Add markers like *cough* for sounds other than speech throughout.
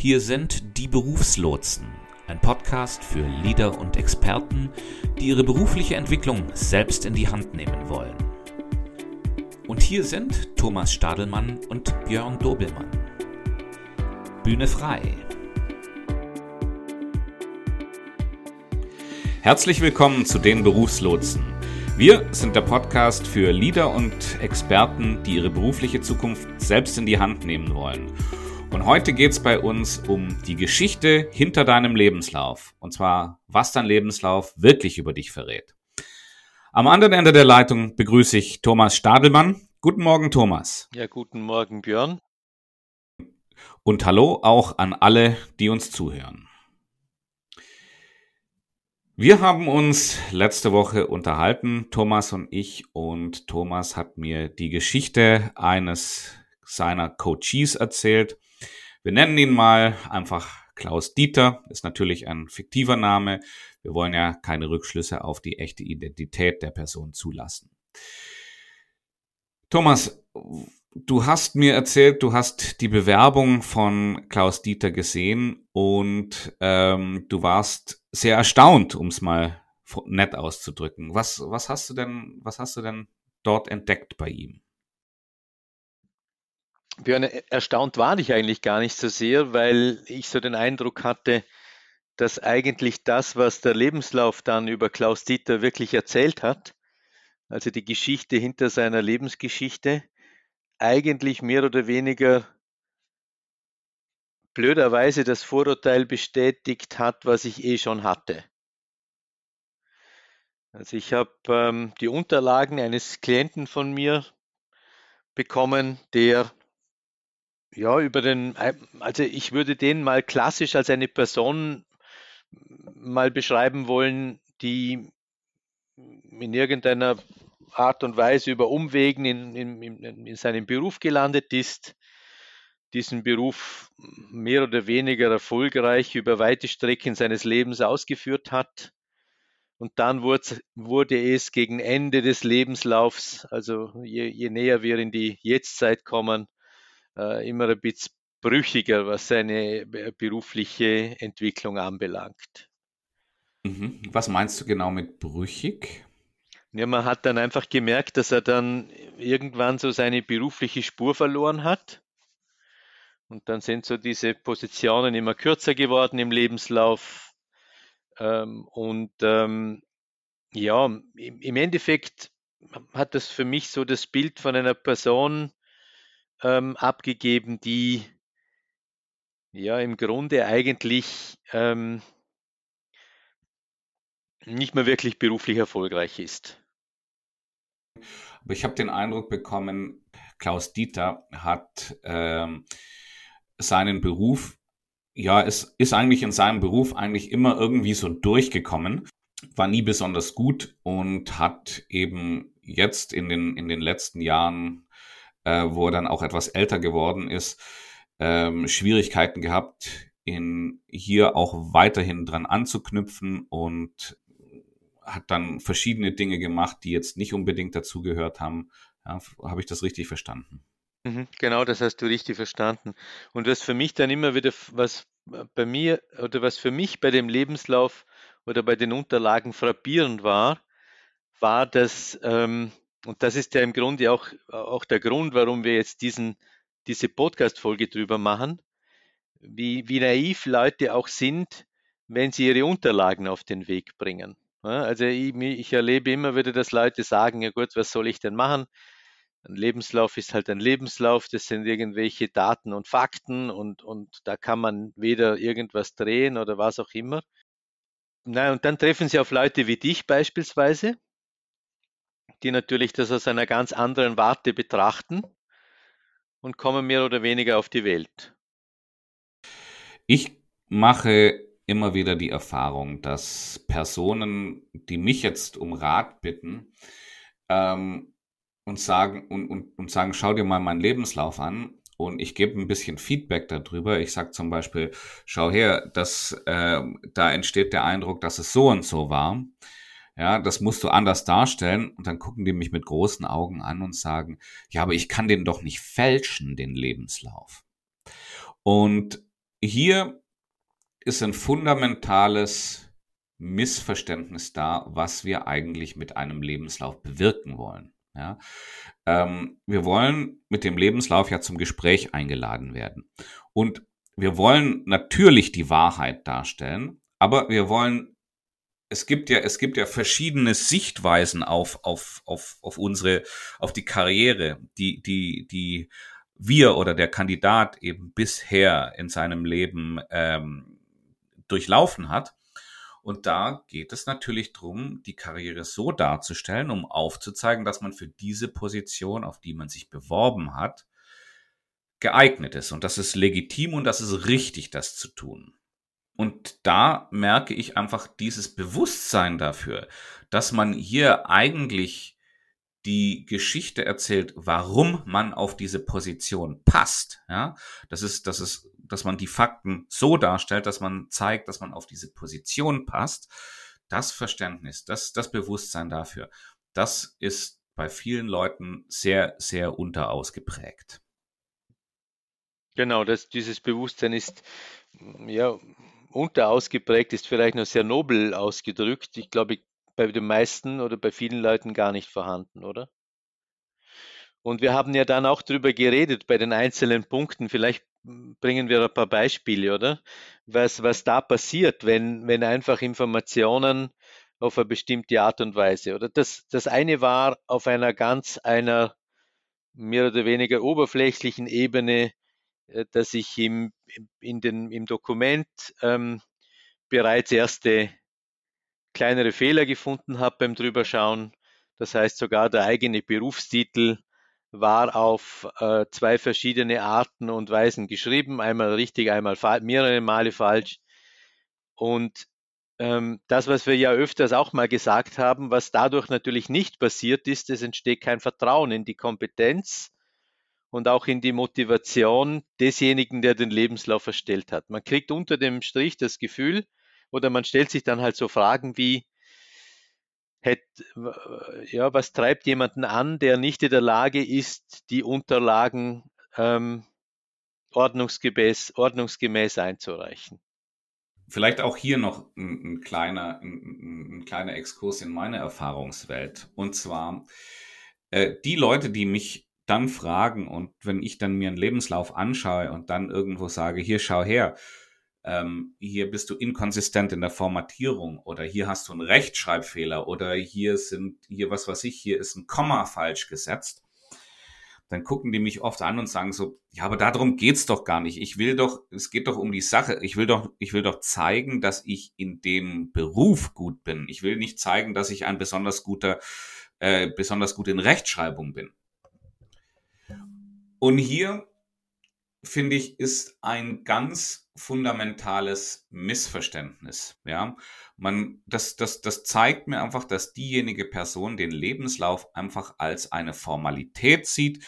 Hier sind die Berufslotsen, ein Podcast für Leader und Experten, die ihre berufliche Entwicklung selbst in die Hand nehmen wollen. Und hier sind Thomas Stadelmann und Björn Dobelmann. Bühne frei. Herzlich willkommen zu den Berufslotsen. Wir sind der Podcast für Leader und Experten, die ihre berufliche Zukunft selbst in die Hand nehmen wollen. Und heute geht es bei uns um die Geschichte hinter deinem Lebenslauf. Und zwar, was dein Lebenslauf wirklich über dich verrät. Am anderen Ende der Leitung begrüße ich Thomas Stadelmann. Guten Morgen, Thomas. Ja, guten Morgen, Björn. Und hallo auch an alle, die uns zuhören. Wir haben uns letzte Woche unterhalten, Thomas und ich, und Thomas hat mir die Geschichte eines seiner Coaches erzählt. Wir nennen ihn mal einfach Klaus Dieter, ist natürlich ein fiktiver Name. Wir wollen ja keine Rückschlüsse auf die echte Identität der Person zulassen. Thomas, du hast mir erzählt, du hast die Bewerbung von Klaus Dieter gesehen und ähm, du warst sehr erstaunt, um es mal nett auszudrücken. Was, was hast du denn, was hast du denn dort entdeckt bei ihm? Björn, erstaunt war ich eigentlich gar nicht so sehr, weil ich so den Eindruck hatte, dass eigentlich das, was der Lebenslauf dann über Klaus Dieter wirklich erzählt hat, also die Geschichte hinter seiner Lebensgeschichte, eigentlich mehr oder weniger blöderweise das Vorurteil bestätigt hat, was ich eh schon hatte. Also ich habe ähm, die Unterlagen eines Klienten von mir bekommen, der ja über den, also ich würde den mal klassisch als eine Person mal beschreiben wollen, die in irgendeiner Art und Weise über Umwegen in, in, in seinem Beruf gelandet ist, diesen Beruf mehr oder weniger erfolgreich über weite Strecken seines Lebens ausgeführt hat. Und dann wurde, wurde es gegen Ende des Lebenslaufs, also je, je näher wir in die Jetztzeit kommen, äh, immer ein bisschen brüchiger, was seine äh, berufliche Entwicklung anbelangt. Mhm. Was meinst du genau mit brüchig? Ja, man hat dann einfach gemerkt, dass er dann irgendwann so seine berufliche Spur verloren hat. Und dann sind so diese Positionen immer kürzer geworden im Lebenslauf. Ähm, und ähm, ja, im Endeffekt hat das für mich so das Bild von einer Person ähm, abgegeben, die ja im Grunde eigentlich ähm, nicht mehr wirklich beruflich erfolgreich ist. Aber ich habe den Eindruck bekommen, Klaus Dieter hat ähm, seinen Beruf, ja, es ist eigentlich in seinem Beruf eigentlich immer irgendwie so durchgekommen, war nie besonders gut und hat eben jetzt in den, in den letzten Jahren, äh, wo er dann auch etwas älter geworden ist, ähm, Schwierigkeiten gehabt, in hier auch weiterhin dran anzuknüpfen und hat dann verschiedene Dinge gemacht, die jetzt nicht unbedingt dazugehört haben. Ja, Habe ich das richtig verstanden? Mhm, genau, das hast du richtig verstanden. Und was für mich dann immer wieder, was bei mir oder was für mich bei dem Lebenslauf oder bei den Unterlagen frappierend war, war, dass, ähm, und das ist ja im Grunde auch, auch der Grund, warum wir jetzt diesen, diese Podcast-Folge drüber machen, wie, wie naiv Leute auch sind, wenn sie ihre Unterlagen auf den Weg bringen. Also ich, ich erlebe immer wieder, dass Leute sagen, ja gut, was soll ich denn machen? Ein Lebenslauf ist halt ein Lebenslauf, das sind irgendwelche Daten und Fakten und, und da kann man weder irgendwas drehen oder was auch immer. Na, und dann treffen sie auf Leute wie dich beispielsweise, die natürlich das aus einer ganz anderen Warte betrachten und kommen mehr oder weniger auf die Welt. Ich mache immer wieder die Erfahrung, dass Personen, die mich jetzt um Rat bitten ähm, und sagen und, und, und sagen, schau dir mal meinen Lebenslauf an und ich gebe ein bisschen Feedback darüber. Ich sage zum Beispiel, schau her, dass äh, da entsteht der Eindruck, dass es so und so war. Ja, das musst du anders darstellen. Und dann gucken die mich mit großen Augen an und sagen, ja, aber ich kann den doch nicht fälschen, den Lebenslauf. Und hier ist ein fundamentales Missverständnis da, was wir eigentlich mit einem Lebenslauf bewirken wollen. Ja, ähm, wir wollen mit dem Lebenslauf ja zum Gespräch eingeladen werden. Und wir wollen natürlich die Wahrheit darstellen, aber wir wollen, es gibt ja, es gibt ja verschiedene Sichtweisen auf, auf, auf, auf unsere, auf die Karriere, die, die, die wir oder der Kandidat eben bisher in seinem Leben ähm, durchlaufen hat. Und da geht es natürlich darum, die Karriere so darzustellen, um aufzuzeigen, dass man für diese Position, auf die man sich beworben hat, geeignet ist. Und das ist legitim und das ist richtig, das zu tun. Und da merke ich einfach dieses Bewusstsein dafür, dass man hier eigentlich die Geschichte erzählt, warum man auf diese Position passt. Ja, das ist, das ist dass man die Fakten so darstellt, dass man zeigt, dass man auf diese Position passt. Das Verständnis, das, das Bewusstsein dafür, das ist bei vielen Leuten sehr, sehr unterausgeprägt. Genau, das, dieses Bewusstsein ist ja unterausgeprägt, ist vielleicht noch sehr nobel ausgedrückt. Ich glaube, bei den meisten oder bei vielen Leuten gar nicht vorhanden, oder? Und wir haben ja dann auch darüber geredet bei den einzelnen Punkten. Vielleicht bringen wir ein paar Beispiele, oder? Was, was da passiert, wenn, wenn einfach Informationen auf eine bestimmte Art und Weise, oder? Das, das eine war auf einer ganz einer mehr oder weniger oberflächlichen Ebene, dass ich im, in den, im Dokument ähm, bereits erste kleinere Fehler gefunden habe beim Drüberschauen. Das heißt, sogar der eigene Berufstitel war auf äh, zwei verschiedene Arten und Weisen geschrieben, einmal richtig, einmal mehrere Male falsch. Und ähm, das, was wir ja öfters auch mal gesagt haben, was dadurch natürlich nicht passiert ist, es entsteht kein Vertrauen in die Kompetenz und auch in die Motivation desjenigen, der den Lebenslauf erstellt hat. Man kriegt unter dem Strich das Gefühl oder man stellt sich dann halt so Fragen wie, hätte, ja, was treibt jemanden an, der nicht in der Lage ist, die Unterlagen ähm, ordnungsgemäß, ordnungsgemäß einzureichen? Vielleicht auch hier noch ein, ein kleiner, ein, ein, kleiner Exkurs in meine Erfahrungswelt. Und zwar äh, die Leute, die mich dann fragen und wenn ich dann mir einen Lebenslauf anschaue und dann irgendwo sage, hier schau her, ähm, hier bist du inkonsistent in der Formatierung oder hier hast du einen Rechtschreibfehler oder hier sind, hier was weiß ich, hier ist ein Komma falsch gesetzt, dann gucken die mich oft an und sagen so, ja, aber darum geht's doch gar nicht. Ich will doch, es geht doch um die Sache. Ich will doch, ich will doch zeigen, dass ich in dem Beruf gut bin. Ich will nicht zeigen, dass ich ein besonders guter, äh, besonders gut in Rechtschreibung bin. Und hier finde ich, ist ein ganz fundamentales Missverständnis. Ja, man, das, das, das zeigt mir einfach, dass diejenige Person den Lebenslauf einfach als eine Formalität sieht,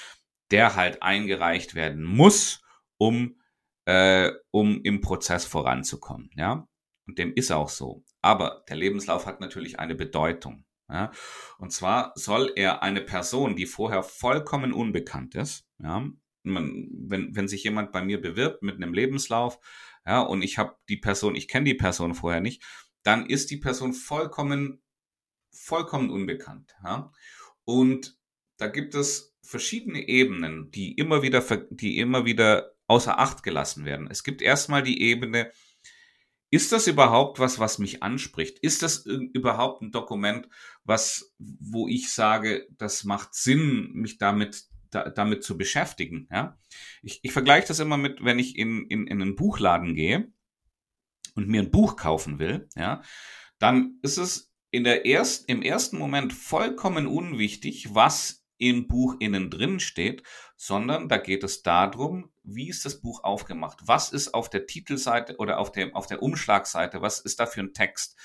der halt eingereicht werden muss, um, äh, um im Prozess voranzukommen. Ja, und dem ist auch so. Aber der Lebenslauf hat natürlich eine Bedeutung. Ja? Und zwar soll er eine Person, die vorher vollkommen unbekannt ist, ja, man, wenn, wenn sich jemand bei mir bewirbt mit einem Lebenslauf, ja, und ich habe die Person, ich kenne die Person vorher nicht, dann ist die Person vollkommen, vollkommen unbekannt. Ja? Und da gibt es verschiedene Ebenen, die immer wieder, die immer wieder außer Acht gelassen werden. Es gibt erstmal die Ebene, ist das überhaupt was, was mich anspricht? Ist das überhaupt ein Dokument, was, wo ich sage, das macht Sinn, mich damit da, damit zu beschäftigen. Ja? Ich, ich vergleiche das immer mit, wenn ich in, in, in einen Buchladen gehe und mir ein Buch kaufen will, ja, dann ist es in der erst, im ersten Moment vollkommen unwichtig, was im Buch innen drin steht, sondern da geht es darum, wie ist das Buch aufgemacht? Was ist auf der Titelseite oder auf der, auf der Umschlagseite? Was ist da für ein Text?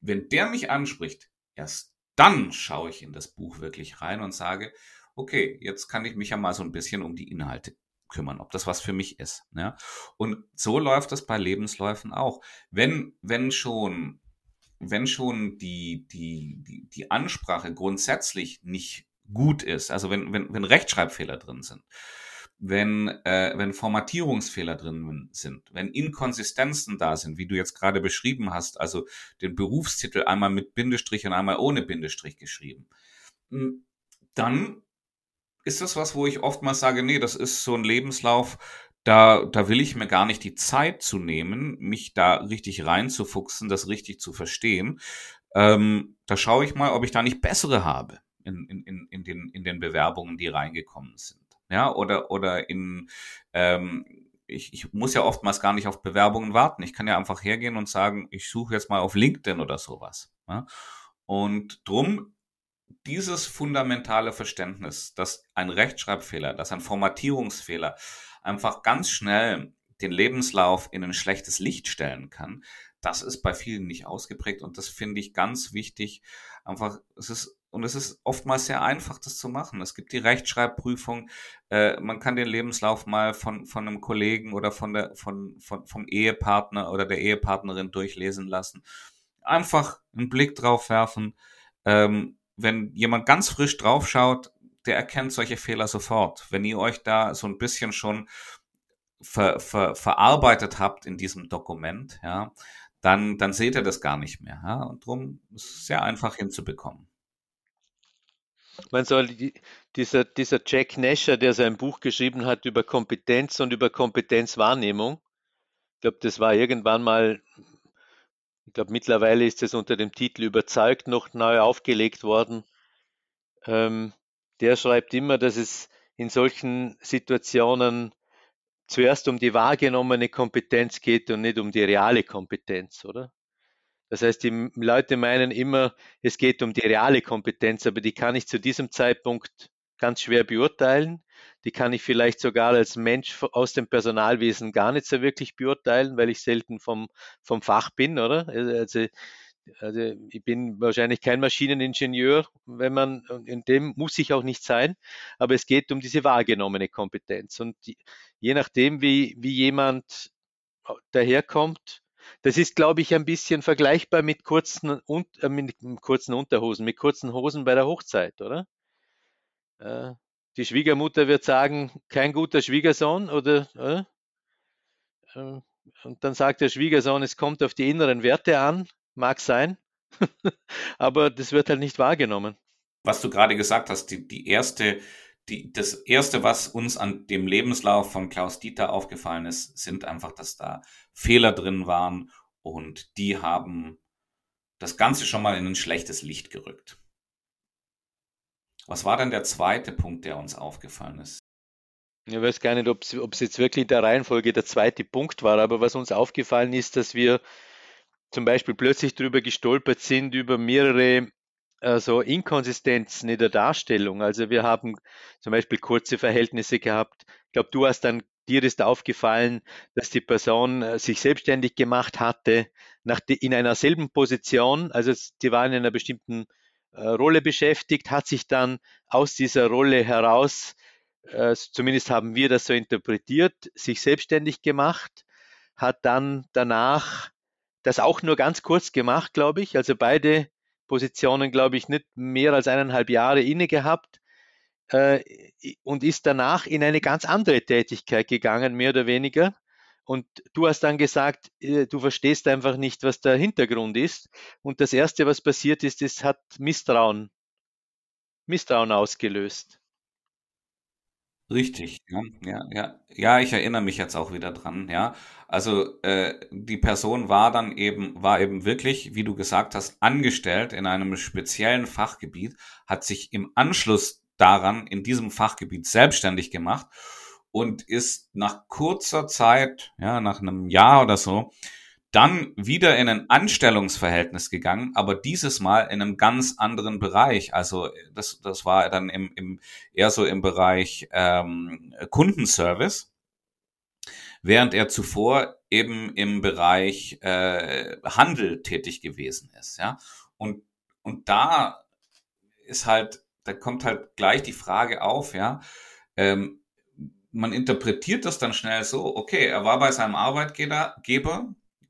Wenn der mich anspricht, erst dann schaue ich in das Buch wirklich rein und sage, okay, jetzt kann ich mich ja mal so ein bisschen um die Inhalte kümmern, ob das was für mich ist. Ja? Und so läuft das bei Lebensläufen auch. Wenn, wenn schon, wenn schon die, die, die, die Ansprache grundsätzlich nicht gut ist, also wenn, wenn, wenn Rechtschreibfehler drin sind, wenn, äh, wenn Formatierungsfehler drin sind, wenn Inkonsistenzen da sind, wie du jetzt gerade beschrieben hast, also den Berufstitel einmal mit Bindestrich und einmal ohne Bindestrich geschrieben, hm, dann ist das was, wo ich oftmals sage, nee, das ist so ein Lebenslauf, da, da will ich mir gar nicht die Zeit zu nehmen, mich da richtig reinzufuchsen, das richtig zu verstehen. Ähm, da schaue ich mal, ob ich da nicht bessere habe in, in, in, den, in den Bewerbungen, die reingekommen sind ja, oder, oder in, ähm, ich, ich muss ja oftmals gar nicht auf Bewerbungen warten. Ich kann ja einfach hergehen und sagen, ich suche jetzt mal auf LinkedIn oder sowas. Ja? Und drum dieses fundamentale Verständnis, dass ein Rechtschreibfehler, dass ein Formatierungsfehler einfach ganz schnell den Lebenslauf in ein schlechtes Licht stellen kann, das ist bei vielen nicht ausgeprägt und das finde ich ganz wichtig. Einfach, es ist und es ist oftmals sehr einfach, das zu machen. Es gibt die Rechtschreibprüfung. Äh, man kann den Lebenslauf mal von, von einem Kollegen oder von der, von, von, vom Ehepartner oder der Ehepartnerin durchlesen lassen. Einfach einen Blick drauf werfen. Ähm, wenn jemand ganz frisch draufschaut, der erkennt solche Fehler sofort. Wenn ihr euch da so ein bisschen schon ver, ver, verarbeitet habt in diesem Dokument, ja, dann, dann seht ihr das gar nicht mehr. Ja? Und darum ist es sehr einfach hinzubekommen. Man soll dieser, dieser Jack Nasher, der sein Buch geschrieben hat über Kompetenz und über Kompetenzwahrnehmung, ich glaube, das war irgendwann mal, ich glaube, mittlerweile ist es unter dem Titel Überzeugt noch neu aufgelegt worden. Ähm, der schreibt immer, dass es in solchen Situationen zuerst um die wahrgenommene Kompetenz geht und nicht um die reale Kompetenz, oder? Das heißt, die Leute meinen immer, es geht um die reale Kompetenz, aber die kann ich zu diesem Zeitpunkt ganz schwer beurteilen. Die kann ich vielleicht sogar als Mensch aus dem Personalwesen gar nicht so wirklich beurteilen, weil ich selten vom, vom Fach bin, oder? Also, also ich bin wahrscheinlich kein Maschineningenieur, wenn man, in dem muss ich auch nicht sein, aber es geht um diese wahrgenommene Kompetenz. Und je nachdem, wie, wie jemand daherkommt, das ist, glaube ich, ein bisschen vergleichbar mit kurzen, äh, mit kurzen Unterhosen, mit kurzen Hosen bei der Hochzeit, oder? Äh, die Schwiegermutter wird sagen, kein guter Schwiegersohn, oder? Äh? äh und dann sagt der Schwiegersohn, es kommt auf die inneren Werte an, mag sein, *laughs* aber das wird halt nicht wahrgenommen. Was du gerade gesagt hast, die, die erste die, das erste, was uns an dem Lebenslauf von Klaus Dieter aufgefallen ist, sind einfach, dass da Fehler drin waren und die haben das Ganze schon mal in ein schlechtes Licht gerückt. Was war denn der zweite Punkt, der uns aufgefallen ist? Ich weiß gar nicht, ob es jetzt wirklich der Reihenfolge der zweite Punkt war, aber was uns aufgefallen ist, dass wir zum Beispiel plötzlich darüber gestolpert sind, über mehrere also Inkonsistenzen in der Darstellung. Also wir haben zum Beispiel kurze Verhältnisse gehabt. Ich glaube, du hast dann, dir ist aufgefallen, dass die Person äh, sich selbstständig gemacht hatte, nach die, in einer selben Position, also die war in einer bestimmten äh, Rolle beschäftigt, hat sich dann aus dieser Rolle heraus, äh, zumindest haben wir das so interpretiert, sich selbstständig gemacht, hat dann danach das auch nur ganz kurz gemacht, glaube ich. Also beide Positionen, glaube ich, nicht mehr als eineinhalb Jahre inne gehabt äh, und ist danach in eine ganz andere Tätigkeit gegangen, mehr oder weniger. Und du hast dann gesagt, äh, du verstehst einfach nicht, was der Hintergrund ist. Und das Erste, was passiert ist, es hat Misstrauen, Misstrauen ausgelöst. Richtig, ja, ja, ja. Ja, ich erinnere mich jetzt auch wieder dran, ja. Also äh, die Person war dann eben, war eben wirklich, wie du gesagt hast, angestellt in einem speziellen Fachgebiet, hat sich im Anschluss daran in diesem Fachgebiet selbstständig gemacht und ist nach kurzer Zeit, ja, nach einem Jahr oder so, dann wieder in ein Anstellungsverhältnis gegangen, aber dieses Mal in einem ganz anderen Bereich. Also das, das war dann im, im, eher so im Bereich ähm, Kundenservice, während er zuvor eben im Bereich äh, Handel tätig gewesen ist. Ja? Und, und da ist halt, da kommt halt gleich die Frage auf, ja, ähm, man interpretiert das dann schnell so, okay, er war bei seinem Arbeitgeber,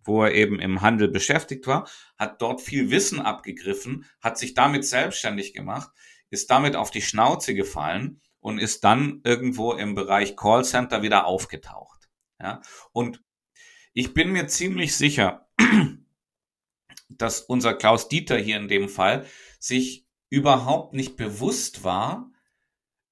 wo er eben im Handel beschäftigt war, hat dort viel Wissen abgegriffen, hat sich damit selbstständig gemacht, ist damit auf die Schnauze gefallen und ist dann irgendwo im Bereich Callcenter wieder aufgetaucht. Ja, und ich bin mir ziemlich sicher, *clears throat* dass unser Klaus Dieter hier in dem Fall sich überhaupt nicht bewusst war.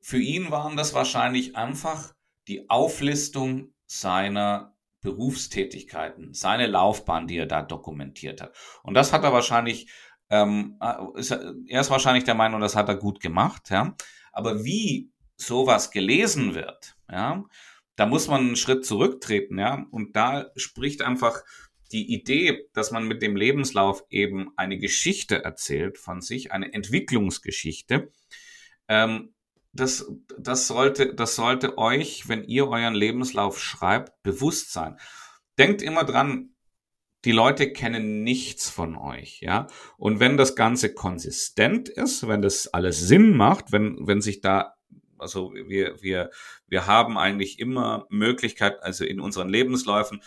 Für ihn waren das wahrscheinlich einfach die Auflistung seiner Berufstätigkeiten, seine Laufbahn, die er da dokumentiert hat. Und das hat er wahrscheinlich, ähm, ist, er ist wahrscheinlich der Meinung, das hat er gut gemacht, ja. Aber wie sowas gelesen wird, ja, da muss man einen Schritt zurücktreten, ja. Und da spricht einfach die Idee, dass man mit dem Lebenslauf eben eine Geschichte erzählt von sich, eine Entwicklungsgeschichte, ähm, das, das, sollte, das sollte euch, wenn ihr euren Lebenslauf schreibt, bewusst sein. Denkt immer dran, die Leute kennen nichts von euch, ja. Und wenn das Ganze konsistent ist, wenn das alles Sinn macht, wenn, wenn sich da, also wir, wir, wir haben eigentlich immer Möglichkeit, also in unseren Lebensläufen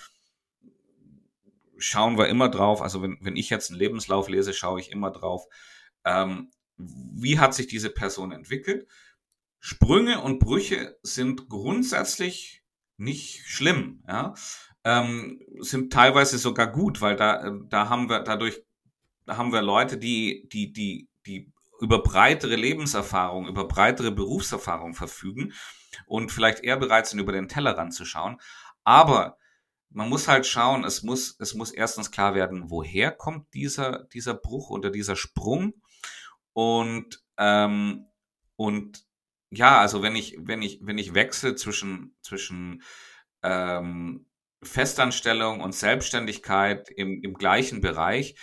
schauen wir immer drauf, also wenn, wenn ich jetzt einen Lebenslauf lese, schaue ich immer drauf, ähm, wie hat sich diese Person entwickelt? Sprünge und Brüche sind grundsätzlich nicht schlimm, ja, ähm, sind teilweise sogar gut, weil da, da haben wir dadurch, da haben wir Leute, die, die, die, die über breitere Lebenserfahrung, über breitere Berufserfahrung verfügen und vielleicht eher bereit sind, über den Tellerrand zu schauen. Aber man muss halt schauen, es muss, es muss erstens klar werden, woher kommt dieser, dieser Bruch oder dieser Sprung und, ähm, und ja, also wenn ich, wenn ich, wenn ich wechsle zwischen, zwischen ähm, Festanstellung und Selbstständigkeit im, im gleichen Bereich,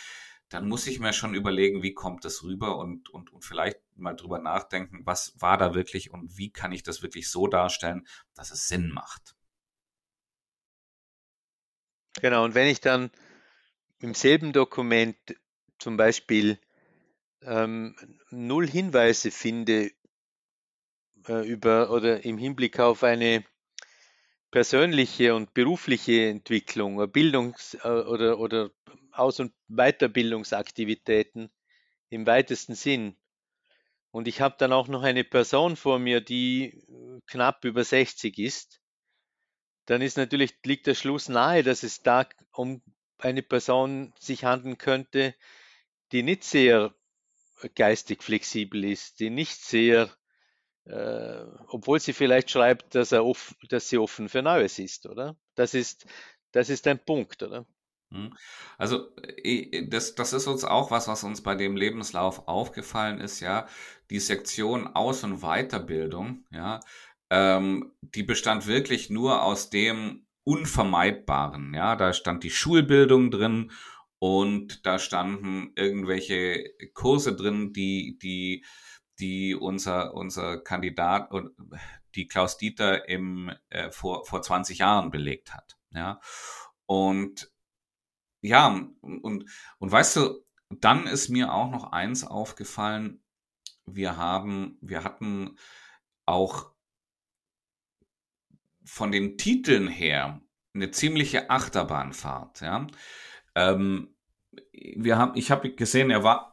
dann muss ich mir schon überlegen, wie kommt das rüber und, und, und vielleicht mal drüber nachdenken, was war da wirklich und wie kann ich das wirklich so darstellen, dass es Sinn macht. Genau, und wenn ich dann im selben Dokument zum Beispiel ähm, null Hinweise finde äh, über oder im Hinblick auf eine persönliche und berufliche Entwicklung, Bildungs- äh, oder, oder Aus- und Weiterbildungsaktivitäten im weitesten Sinn. Und ich habe dann auch noch eine Person vor mir, die knapp über 60 ist. Dann ist natürlich, liegt der Schluss nahe, dass es da um eine Person sich handeln könnte, die nicht sehr geistig flexibel ist, die nicht sehr äh, obwohl sie vielleicht schreibt, dass, er off, dass sie offen für Neues ist, oder? Das ist, das ist ein Punkt, oder? Hm. Also das, das ist uns auch was, was uns bei dem Lebenslauf aufgefallen ist, ja. Die Sektion Aus- und Weiterbildung, ja, ähm, die bestand wirklich nur aus dem Unvermeidbaren, ja. Da stand die Schulbildung drin und da standen irgendwelche Kurse drin, die, die die unser, unser Kandidat und die Klaus Dieter im, äh, vor, vor 20 Jahren belegt hat. Ja. Und ja, und, und weißt du, dann ist mir auch noch eins aufgefallen. Wir haben, wir hatten auch von den Titeln her eine ziemliche Achterbahnfahrt. Ja. Ähm, wir haben, ich habe gesehen, er war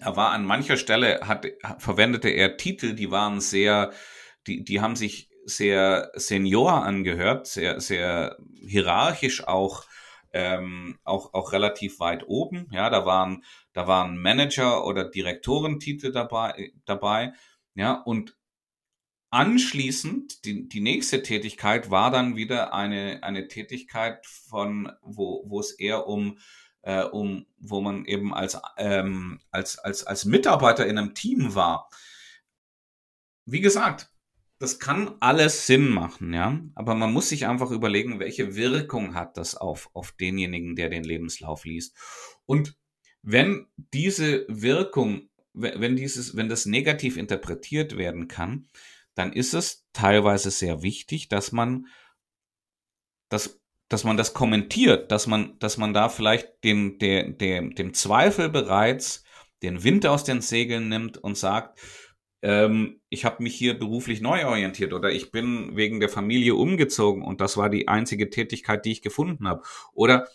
er war an mancher Stelle, hat, verwendete er Titel, die waren sehr, die, die haben sich sehr senior angehört, sehr, sehr hierarchisch auch, ähm, auch, auch relativ weit oben. Ja, da waren, da waren Manager oder Direktorentitel dabei, dabei. Ja, und anschließend, die, die nächste Tätigkeit war dann wieder eine, eine Tätigkeit von, wo, wo es eher um äh, um, wo man eben als, ähm, als, als, als Mitarbeiter in einem Team war. Wie gesagt, das kann alles Sinn machen, ja. Aber man muss sich einfach überlegen, welche Wirkung hat das auf, auf denjenigen, der den Lebenslauf liest. Und wenn diese Wirkung, wenn dieses, wenn das negativ interpretiert werden kann, dann ist es teilweise sehr wichtig, dass man das dass man das kommentiert, dass man, dass man da vielleicht den, der, der, dem Zweifel bereits den Wind aus den Segeln nimmt und sagt, ähm, ich habe mich hier beruflich neu orientiert oder ich bin wegen der Familie umgezogen und das war die einzige Tätigkeit, die ich gefunden habe. Oder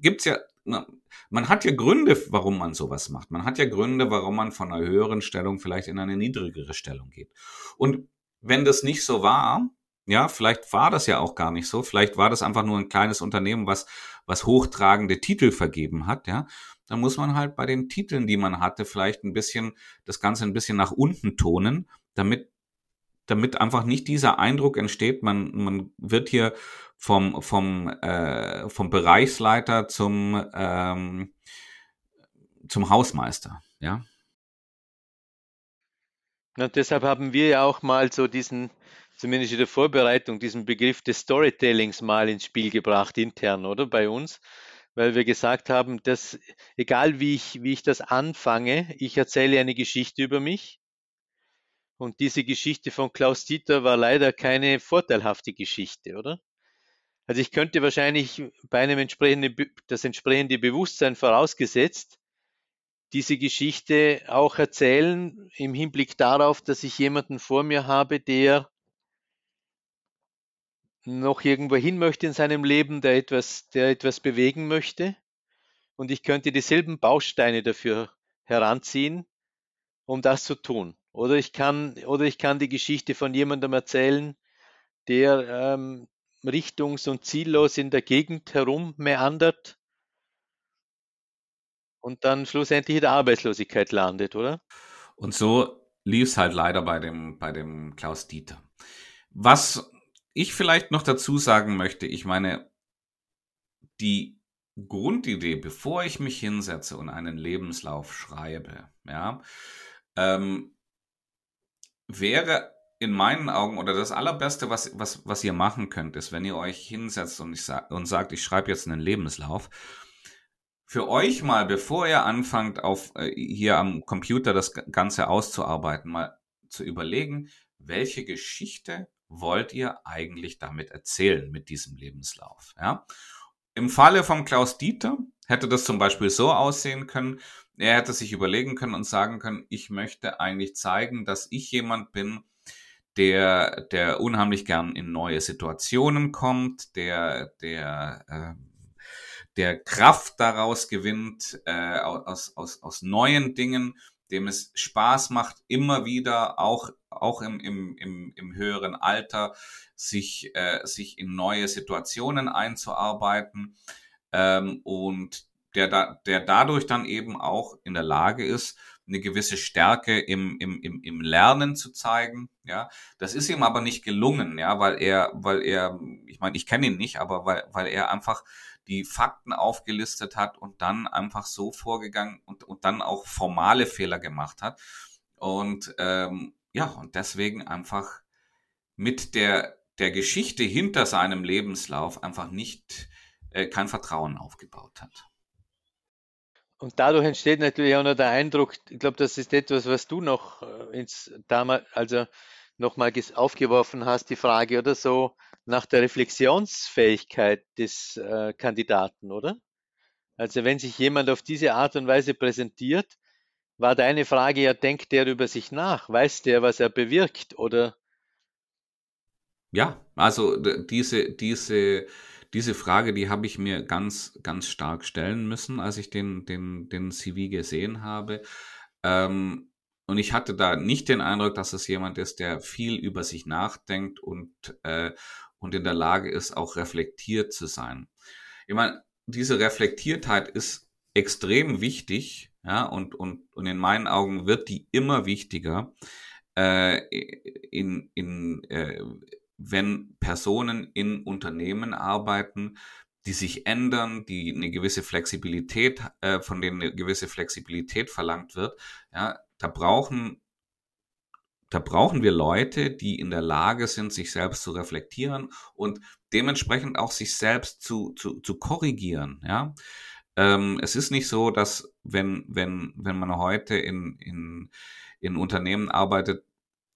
gibt's ja, man hat ja Gründe, warum man sowas macht. Man hat ja Gründe, warum man von einer höheren Stellung vielleicht in eine niedrigere Stellung geht. Und wenn das nicht so war, ja, vielleicht war das ja auch gar nicht so. Vielleicht war das einfach nur ein kleines Unternehmen, was, was hochtragende Titel vergeben hat, ja. Dann muss man halt bei den Titeln, die man hatte, vielleicht ein bisschen, das Ganze ein bisschen nach unten tonen, damit, damit einfach nicht dieser Eindruck entsteht, man, man wird hier vom, vom, äh, vom Bereichsleiter zum, ähm, zum Hausmeister, ja. Und deshalb haben wir ja auch mal so diesen, zumindest in der Vorbereitung, diesen Begriff des Storytellings mal ins Spiel gebracht, intern, oder bei uns, weil wir gesagt haben, dass egal wie ich, wie ich das anfange, ich erzähle eine Geschichte über mich. Und diese Geschichte von Klaus Dieter war leider keine vorteilhafte Geschichte, oder? Also ich könnte wahrscheinlich bei einem entsprechenden, das entsprechende Bewusstsein vorausgesetzt, diese Geschichte auch erzählen im Hinblick darauf, dass ich jemanden vor mir habe, der noch irgendwo hin möchte in seinem Leben, der etwas, der etwas bewegen möchte. Und ich könnte dieselben Bausteine dafür heranziehen, um das zu tun. Oder ich kann, oder ich kann die Geschichte von jemandem erzählen, der ähm, richtungs- und ziellos in der Gegend herum meandert und dann schlussendlich in der Arbeitslosigkeit landet, oder? Und so lief es halt leider bei dem, bei dem Klaus Dieter. Was ich vielleicht noch dazu sagen möchte, ich meine, die Grundidee, bevor ich mich hinsetze und einen Lebenslauf schreibe, ja, ähm, wäre in meinen Augen oder das allerbeste, was, was, was ihr machen könnt, ist, wenn ihr euch hinsetzt und, ich sag, und sagt, ich schreibe jetzt einen Lebenslauf, für euch mal, bevor ihr anfangt, auf äh, hier am Computer das Ganze auszuarbeiten, mal zu überlegen, welche Geschichte wollt ihr eigentlich damit erzählen mit diesem Lebenslauf? Ja? Im Falle von Klaus Dieter hätte das zum Beispiel so aussehen können, er hätte sich überlegen können und sagen können, ich möchte eigentlich zeigen, dass ich jemand bin, der, der unheimlich gern in neue Situationen kommt, der, der äh, der Kraft daraus gewinnt, äh, aus, aus, aus neuen Dingen, dem es Spaß macht, immer wieder, auch, auch im, im, im, im höheren Alter, sich, äh, sich in neue Situationen einzuarbeiten ähm, und der, da, der dadurch dann eben auch in der Lage ist, eine gewisse Stärke im, im, im, im Lernen zu zeigen. Ja, das ist ihm aber nicht gelungen, ja, weil er, weil er, ich meine, ich kenne ihn nicht, aber weil, weil er einfach die Fakten aufgelistet hat und dann einfach so vorgegangen und, und dann auch formale Fehler gemacht hat. Und ähm, ja, und deswegen einfach mit der, der Geschichte hinter seinem Lebenslauf einfach nicht äh, kein Vertrauen aufgebaut hat. Und dadurch entsteht natürlich auch noch der Eindruck, ich glaube, das ist etwas, was du noch äh, ins damals, also nochmal aufgeworfen hast, die Frage oder so nach der Reflexionsfähigkeit des äh, Kandidaten, oder? Also wenn sich jemand auf diese Art und Weise präsentiert, war deine Frage ja, denkt der über sich nach? Weiß der, was er bewirkt? Oder? Ja, also diese, diese, diese Frage, die habe ich mir ganz, ganz stark stellen müssen, als ich den, den, den CV gesehen habe. Ähm, und ich hatte da nicht den Eindruck, dass es jemand ist, der viel über sich nachdenkt und, äh, und in der Lage ist, auch reflektiert zu sein. Ich meine, diese Reflektiertheit ist extrem wichtig, ja, und, und, und in meinen Augen wird die immer wichtiger, äh, in, in, äh, wenn Personen in Unternehmen arbeiten, die sich ändern, die eine gewisse Flexibilität, äh, von denen eine gewisse Flexibilität verlangt wird, ja, da brauchen, da brauchen wir Leute, die in der Lage sind, sich selbst zu reflektieren und dementsprechend auch sich selbst zu, zu, zu korrigieren, ja. Ähm, es ist nicht so, dass wenn, wenn, wenn man heute in, in, in Unternehmen arbeitet,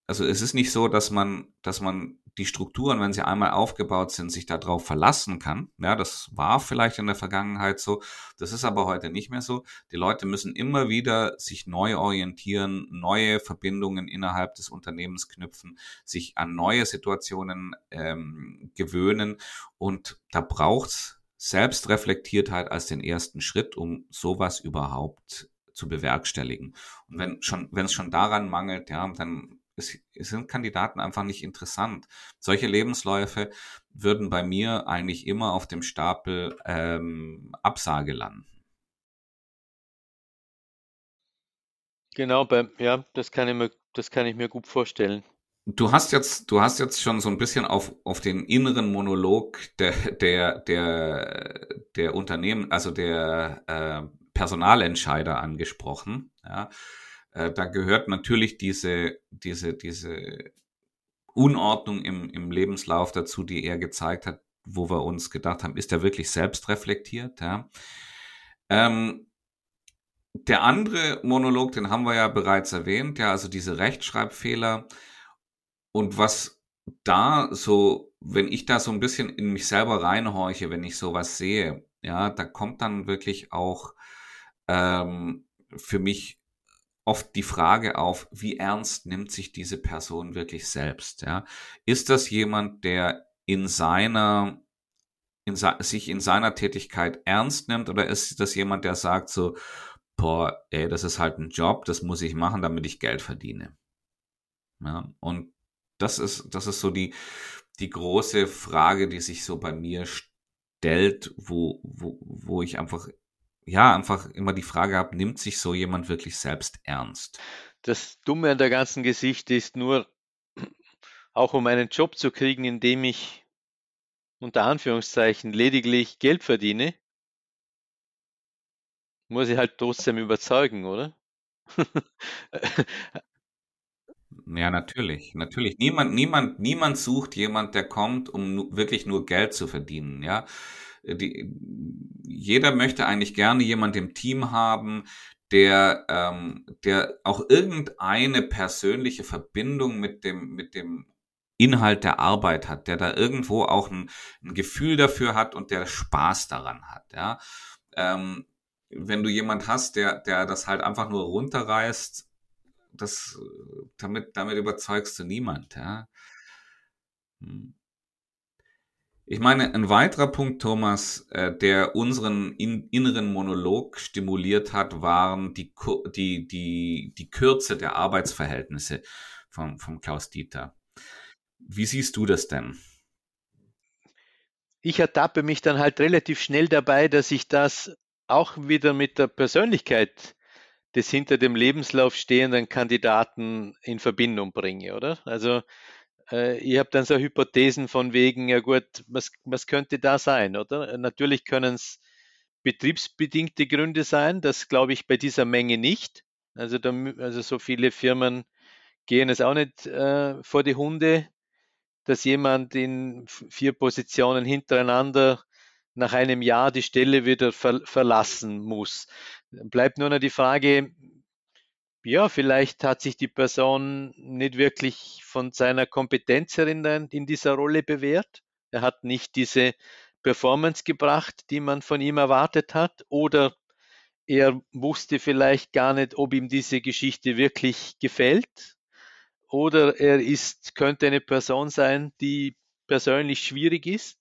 also es ist nicht so, dass man, dass man die Strukturen, wenn sie einmal aufgebaut sind, sich darauf verlassen kann. Ja, das war vielleicht in der Vergangenheit so. Das ist aber heute nicht mehr so. Die Leute müssen immer wieder sich neu orientieren, neue Verbindungen innerhalb des Unternehmens knüpfen, sich an neue Situationen ähm, gewöhnen. Und da braucht's Selbstreflektiertheit als den ersten Schritt, um sowas überhaupt zu bewerkstelligen. Und wenn schon, wenn es schon daran mangelt, ja, dann ist, sind Kandidaten einfach nicht interessant. Solche Lebensläufe würden bei mir eigentlich immer auf dem Stapel ähm, Absage landen. Genau, bei, ja, das kann ich mir, das kann ich mir gut vorstellen. Du hast jetzt, du hast jetzt schon so ein bisschen auf, auf den inneren Monolog der, der, der, der Unternehmen, also der äh, Personalentscheider angesprochen. Ja. Äh, da gehört natürlich diese, diese, diese Unordnung im, im Lebenslauf dazu, die er gezeigt hat, wo wir uns gedacht haben, ist er wirklich selbst reflektiert? Ja. Ähm, der andere Monolog, den haben wir ja bereits erwähnt, ja, also diese Rechtschreibfehler. Und was da so, wenn ich da so ein bisschen in mich selber reinhorche, wenn ich sowas sehe, ja, da kommt dann wirklich auch ähm, für mich oft die Frage auf, wie ernst nimmt sich diese Person wirklich selbst? Ja? Ist das jemand, der in seiner in, sich in seiner Tätigkeit ernst nimmt oder ist das jemand, der sagt so, boah, ey, das ist halt ein Job, das muss ich machen, damit ich Geld verdiene. Ja, und das ist, das ist so die, die große Frage, die sich so bei mir stellt, wo, wo, wo ich einfach, ja, einfach immer die Frage habe, nimmt sich so jemand wirklich selbst ernst? Das Dumme an der ganzen Geschichte ist nur, *clears throat* auch um einen Job zu kriegen, in dem ich unter Anführungszeichen lediglich Geld verdiene, muss ich halt trotzdem überzeugen, oder? *laughs* Ja, natürlich, natürlich. Niemand, niemand, niemand sucht jemand, der kommt, um wirklich nur Geld zu verdienen, ja. Die, jeder möchte eigentlich gerne jemand im Team haben, der, ähm, der auch irgendeine persönliche Verbindung mit dem, mit dem Inhalt der Arbeit hat, der da irgendwo auch ein, ein Gefühl dafür hat und der Spaß daran hat, ja. Ähm, wenn du jemand hast, der, der das halt einfach nur runterreißt, das, damit, damit überzeugst du niemand, ja. Hm. Ich meine, ein weiterer Punkt, Thomas, äh, der unseren in, inneren Monolog stimuliert hat, waren die, die, die, die Kürze der Arbeitsverhältnisse von, von Klaus Dieter. Wie siehst du das denn? Ich ertappe mich dann halt relativ schnell dabei, dass ich das auch wieder mit der Persönlichkeit des hinter dem Lebenslauf stehenden Kandidaten in Verbindung bringe, oder? Also äh, ich habe dann so Hypothesen von wegen, ja gut, was, was könnte da sein, oder? Natürlich können es betriebsbedingte Gründe sein, das glaube ich bei dieser Menge nicht. Also, da, also so viele Firmen gehen es auch nicht äh, vor die Hunde, dass jemand in vier Positionen hintereinander nach einem Jahr die Stelle wieder ver verlassen muss. Bleibt nur noch die Frage, ja, vielleicht hat sich die Person nicht wirklich von seiner Kompetenz her in, in dieser Rolle bewährt. Er hat nicht diese Performance gebracht, die man von ihm erwartet hat, oder er wusste vielleicht gar nicht, ob ihm diese Geschichte wirklich gefällt, oder er ist, könnte eine Person sein, die persönlich schwierig ist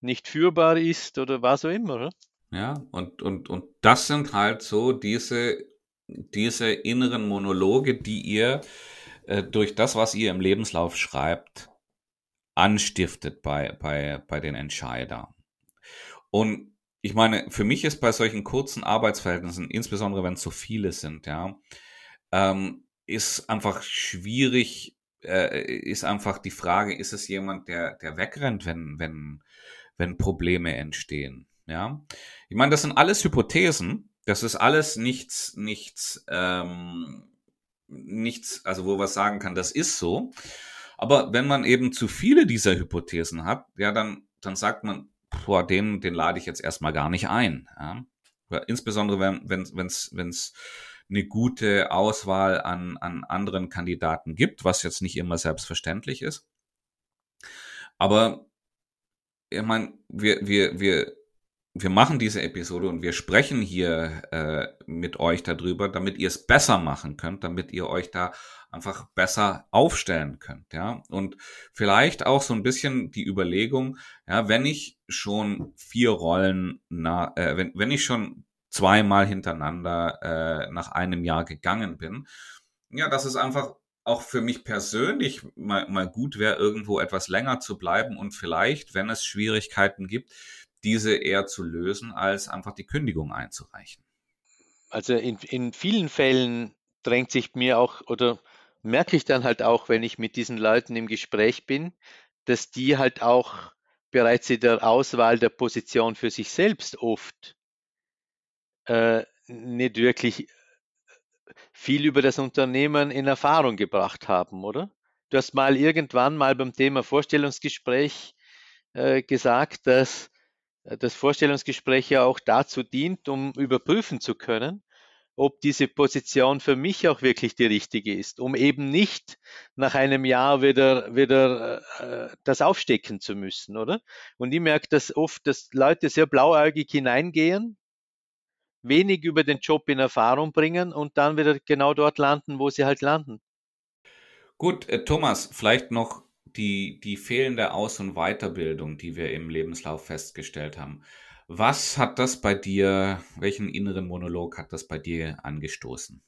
nicht führbar ist oder was auch immer. Ja, und, und, und das sind halt so diese, diese inneren Monologe, die ihr äh, durch das, was ihr im Lebenslauf schreibt, anstiftet bei, bei, bei den Entscheidern. Und ich meine, für mich ist bei solchen kurzen Arbeitsverhältnissen, insbesondere wenn es so viele sind, ja, ähm, ist einfach schwierig, äh, ist einfach die Frage, ist es jemand, der, der wegrennt, wenn, wenn, wenn Probleme entstehen. Ja, ich meine, das sind alles Hypothesen. Das ist alles nichts, nichts, ähm, nichts, also wo man sagen kann, das ist so. Aber wenn man eben zu viele dieser Hypothesen hat, ja, dann, dann sagt man, boah, den, den lade ich jetzt erstmal gar nicht ein. Ja? Insbesondere wenn wenn wenn's, wenn's eine gute Auswahl an, an anderen Kandidaten gibt, was jetzt nicht immer selbstverständlich ist. Aber ich meine, wir, wir, wir, wir machen diese Episode und wir sprechen hier äh, mit euch darüber, damit ihr es besser machen könnt, damit ihr euch da einfach besser aufstellen könnt, ja. Und vielleicht auch so ein bisschen die Überlegung, ja, wenn ich schon vier Rollen, na, äh, wenn, wenn ich schon zweimal hintereinander äh, nach einem Jahr gegangen bin, ja, dass es einfach auch für mich persönlich mal, mal gut wäre, irgendwo etwas länger zu bleiben und vielleicht, wenn es Schwierigkeiten gibt, diese eher zu lösen, als einfach die Kündigung einzureichen. Also in, in vielen Fällen drängt sich mir auch oder merke ich dann halt auch, wenn ich mit diesen Leuten im Gespräch bin, dass die halt auch bereits in der Auswahl der Position für sich selbst oft äh, nicht wirklich viel über das Unternehmen in Erfahrung gebracht haben, oder? Du hast mal irgendwann mal beim Thema Vorstellungsgespräch äh, gesagt, dass das Vorstellungsgespräch ja auch dazu dient, um überprüfen zu können, ob diese Position für mich auch wirklich die richtige ist, um eben nicht nach einem Jahr wieder, wieder äh, das aufstecken zu müssen, oder? Und ich merke das oft, dass Leute sehr blauäugig hineingehen, wenig über den Job in Erfahrung bringen und dann wieder genau dort landen, wo sie halt landen. Gut, äh, Thomas, vielleicht noch die, die fehlende Aus- und Weiterbildung, die wir im Lebenslauf festgestellt haben. Was hat das bei dir, welchen inneren Monolog hat das bei dir angestoßen?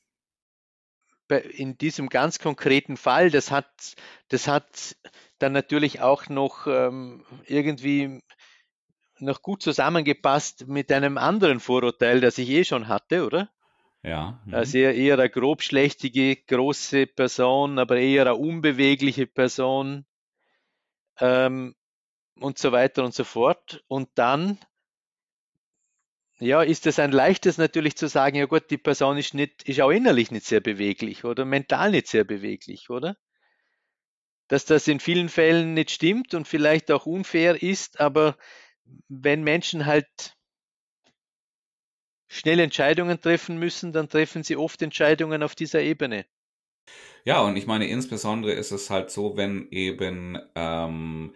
In diesem ganz konkreten Fall, das hat, das hat dann natürlich auch noch ähm, irgendwie noch gut zusammengepasst mit einem anderen Vorurteil, das ich eh schon hatte, oder? Ja. Mhm. Also eher, eher eine grobschlächtige, große Person, aber eher eine unbewegliche Person ähm, und so weiter und so fort. Und dann ja, ist es ein leichtes natürlich zu sagen, ja gut, die Person ist nicht, ist auch innerlich nicht sehr beweglich oder mental nicht sehr beweglich, oder? Dass das in vielen Fällen nicht stimmt und vielleicht auch unfair ist, aber wenn Menschen halt schnell Entscheidungen treffen müssen, dann treffen sie oft Entscheidungen auf dieser Ebene. Ja, und ich meine, insbesondere ist es halt so, wenn eben, ähm,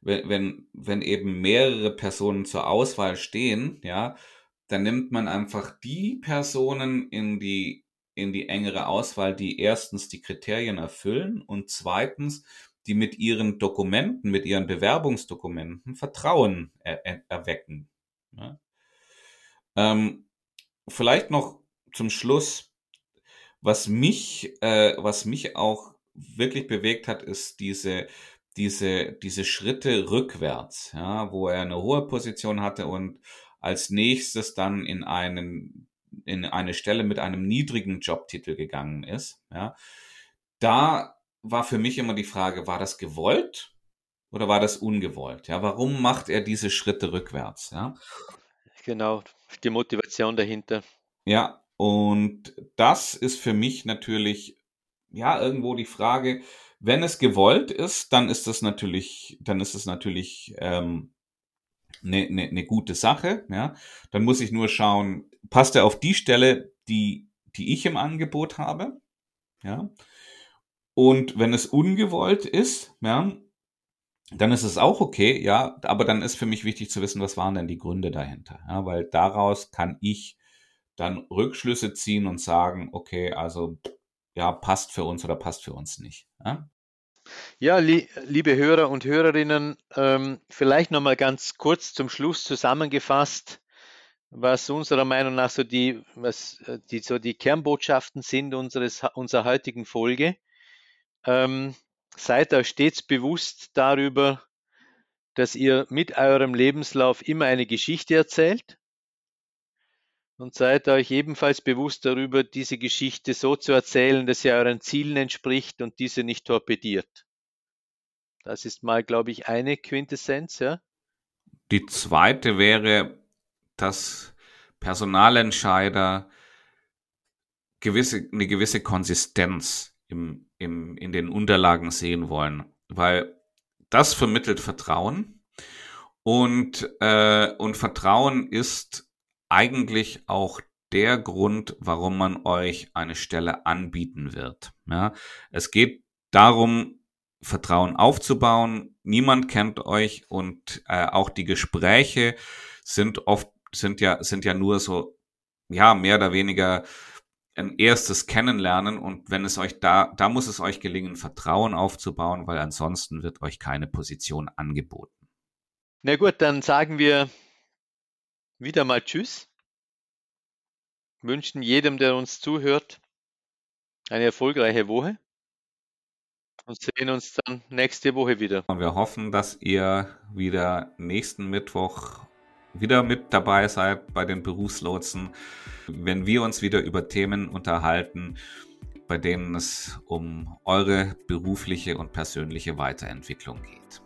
wenn, wenn, wenn eben mehrere Personen zur Auswahl stehen, ja, dann nimmt man einfach die Personen in die, in die engere Auswahl, die erstens die Kriterien erfüllen und zweitens, die mit ihren Dokumenten, mit ihren Bewerbungsdokumenten Vertrauen er, er, erwecken. Ja. Ähm, vielleicht noch zum Schluss, was mich, äh, was mich auch wirklich bewegt hat, ist diese, diese, diese Schritte rückwärts, ja, wo er eine hohe Position hatte und als nächstes dann in einen in eine Stelle mit einem niedrigen Jobtitel gegangen ist, ja, da war für mich immer die Frage, war das gewollt oder war das ungewollt? Ja, warum macht er diese Schritte rückwärts? Ja, genau, die Motivation dahinter. Ja, und das ist für mich natürlich ja irgendwo die Frage, wenn es gewollt ist, dann ist das natürlich, dann ist es natürlich ähm, eine, eine, eine gute Sache. Ja, dann muss ich nur schauen, passt er auf die Stelle, die, die ich im Angebot habe. Ja, und wenn es ungewollt ist, ja, dann ist es auch okay, ja, aber dann ist für mich wichtig zu wissen, was waren denn die Gründe dahinter, ja, weil daraus kann ich dann Rückschlüsse ziehen und sagen, okay, also ja, passt für uns oder passt für uns nicht. Ja? Ja, li liebe Hörer und Hörerinnen, ähm, vielleicht nochmal ganz kurz zum Schluss zusammengefasst, was unserer Meinung nach so die, was äh, die, so die Kernbotschaften sind unseres, unserer heutigen Folge. Ähm, seid euch stets bewusst darüber, dass ihr mit eurem Lebenslauf immer eine Geschichte erzählt und seid euch ebenfalls bewusst darüber, diese Geschichte so zu erzählen, dass sie euren Zielen entspricht und diese nicht torpediert. Das ist mal, glaube ich, eine Quintessenz, ja. Die zweite wäre, dass Personalentscheider gewisse, eine gewisse Konsistenz im, im, in den Unterlagen sehen wollen, weil das vermittelt Vertrauen und, äh, und Vertrauen ist eigentlich auch der Grund, warum man euch eine Stelle anbieten wird. Ja, es geht darum, Vertrauen aufzubauen. Niemand kennt euch und äh, auch die Gespräche sind oft sind ja, sind ja nur so, ja, mehr oder weniger ein erstes Kennenlernen und wenn es euch da, da muss es euch gelingen, Vertrauen aufzubauen, weil ansonsten wird euch keine Position angeboten. Na gut, dann sagen wir wieder mal Tschüss. Wünschen jedem, der uns zuhört, eine erfolgreiche Woche und sehen uns dann nächste Woche wieder. Und wir hoffen, dass ihr wieder nächsten Mittwoch wieder mit dabei seid bei den Berufslotsen, wenn wir uns wieder über Themen unterhalten, bei denen es um eure berufliche und persönliche Weiterentwicklung geht.